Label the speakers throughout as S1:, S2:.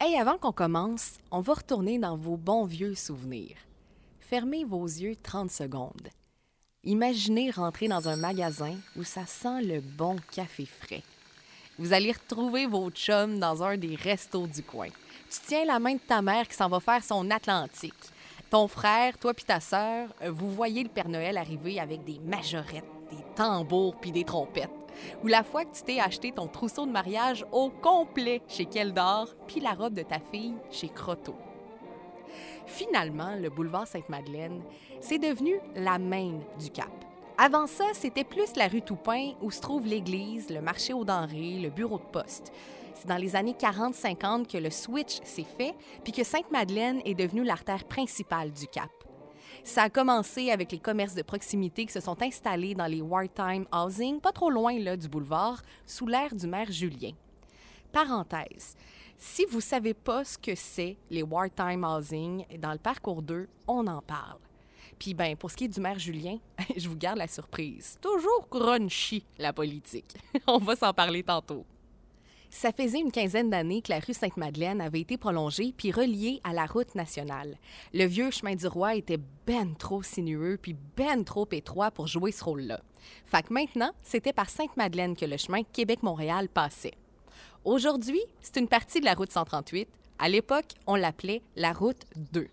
S1: Hey, avant qu'on commence, on va retourner dans vos bons vieux souvenirs. Fermez vos yeux 30 secondes. Imaginez rentrer dans un magasin où ça sent le bon café frais. Vous allez retrouver vos chums dans un des restos du coin. Tu tiens la main de ta mère qui s'en va faire son Atlantique. Ton frère, toi puis ta sœur, vous voyez le Père Noël arriver avec des majorettes, des tambours puis des trompettes. Ou la fois que tu t'es acheté ton trousseau de mariage au complet chez Keldor, puis la robe de ta fille chez Croteau. Finalement, le boulevard Sainte-Madeleine, c'est devenu la main du Cap. Avant ça, c'était plus la rue Toupin où se trouve l'église, le marché aux denrées, le bureau de poste. C'est dans les années 40-50 que le switch s'est fait, puis que Sainte-Madeleine est devenue l'artère principale du Cap. Ça a commencé avec les commerces de proximité qui se sont installés dans les wartime housing, pas trop loin là, du boulevard, sous l'ère du maire Julien. Parenthèse. Si vous ne savez pas ce que c'est les wartime housing, dans le parcours 2, on en parle. Puis ben pour ce qui est du maire Julien, je vous garde la surprise. Toujours crunchy la politique. on va s'en parler tantôt. Ça faisait une quinzaine d'années que la rue Sainte-Madeleine avait été prolongée puis reliée à la route nationale. Le vieux chemin du roi était ben trop sinueux puis ben trop étroit pour jouer ce rôle-là. Fait que maintenant, c'était par Sainte-Madeleine que le chemin Québec-Montréal passait. Aujourd'hui, c'est une partie de la route 138. À l'époque, on l'appelait la route 2.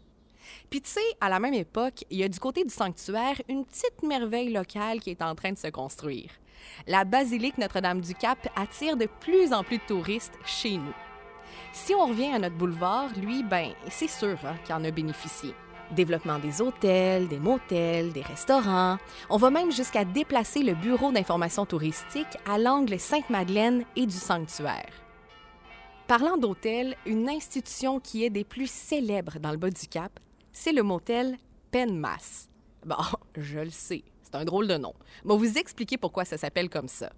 S1: Puis tu sais, à la même époque, il y a du côté du sanctuaire une petite merveille locale qui est en train de se construire la basilique Notre-Dame-du-Cap attire de plus en plus de touristes chez nous. Si on revient à notre boulevard, lui, ben, c'est sûr hein, qu'il en a bénéficié. Développement des hôtels, des motels, des restaurants. On va même jusqu'à déplacer le bureau d'information touristique à l'angle Sainte-Madeleine et du sanctuaire. Parlant d'hôtels, une institution qui est des plus célèbres dans le bas du Cap, c'est le motel Penmas. Bon, je le sais, c'est un drôle de nom. Je vous expliquer pourquoi ça s'appelle comme ça.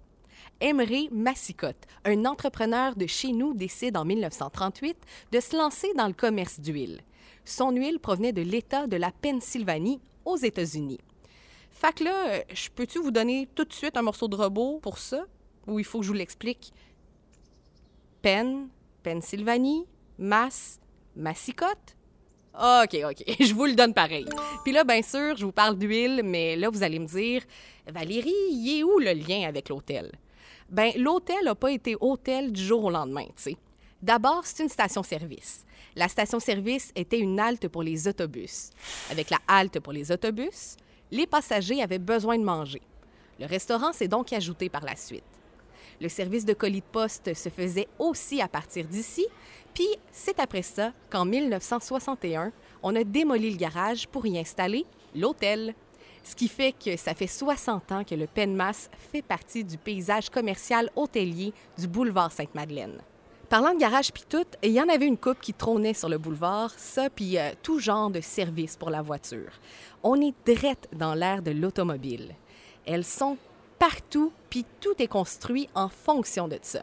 S1: Emery Massicotte, un entrepreneur de chez nous, décide en 1938 de se lancer dans le commerce d'huile. Son huile provenait de l'État de la Pennsylvanie, aux États-Unis. Fait que là, je peux-tu vous donner tout de suite un morceau de robot pour ça? Ou il faut que je vous l'explique? Penn, Pennsylvanie, Mass, Massicotte? OK, OK, je vous le donne pareil. Puis là, bien sûr, je vous parle d'huile, mais là, vous allez me dire, Valérie, il est où le lien avec l'hôtel? Bien, l'hôtel n'a pas été hôtel du jour au lendemain, tu sais. D'abord, c'est une station-service. La station-service était une halte pour les autobus. Avec la halte pour les autobus, les passagers avaient besoin de manger. Le restaurant s'est donc ajouté par la suite. Le service de colis de poste se faisait aussi à partir d'ici, puis c'est après ça qu'en 1961, on a démoli le garage pour y installer l'hôtel. Ce qui fait que ça fait 60 ans que le Penmas fait partie du paysage commercial hôtelier du boulevard Sainte-Madeleine. Parlant de garage puis tout, il y en avait une coupe qui trônait sur le boulevard, ça puis euh, tout genre de services pour la voiture. On est drette dans l'ère de l'automobile. Elles sont partout, puis tout est construit en fonction de ça.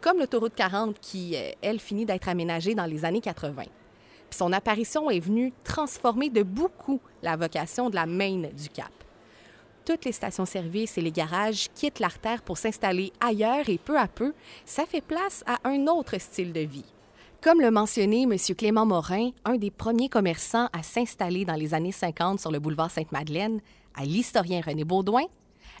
S1: Comme l'autoroute 40 qui, euh, elle, finit d'être aménagée dans les années 80. Puis son apparition est venue transformer de beaucoup la vocation de la Main du Cap. Toutes les stations-service et les garages quittent l'artère pour s'installer ailleurs et peu à peu, ça fait place à un autre style de vie. Comme le mentionnait M. Clément Morin, un des premiers commerçants à s'installer dans les années 50 sur le boulevard Sainte-Madeleine, à l'historien René Baudouin,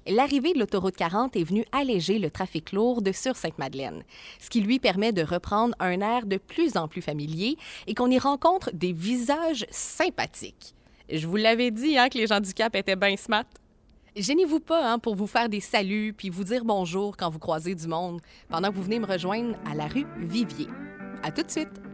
S1: l'arrivée de l'autoroute 40 est venue alléger le trafic lourd de sur Sainte-Madeleine, ce qui lui permet de reprendre un air de plus en plus familier et qu'on y rencontre des visages sympathiques. Je vous l'avais dit hein, que les gens du Cap étaient bien smart. Gênez-vous pas hein, pour vous faire des saluts puis vous dire bonjour quand vous croisez du monde pendant que vous venez me rejoindre à la rue Vivier. À tout de suite!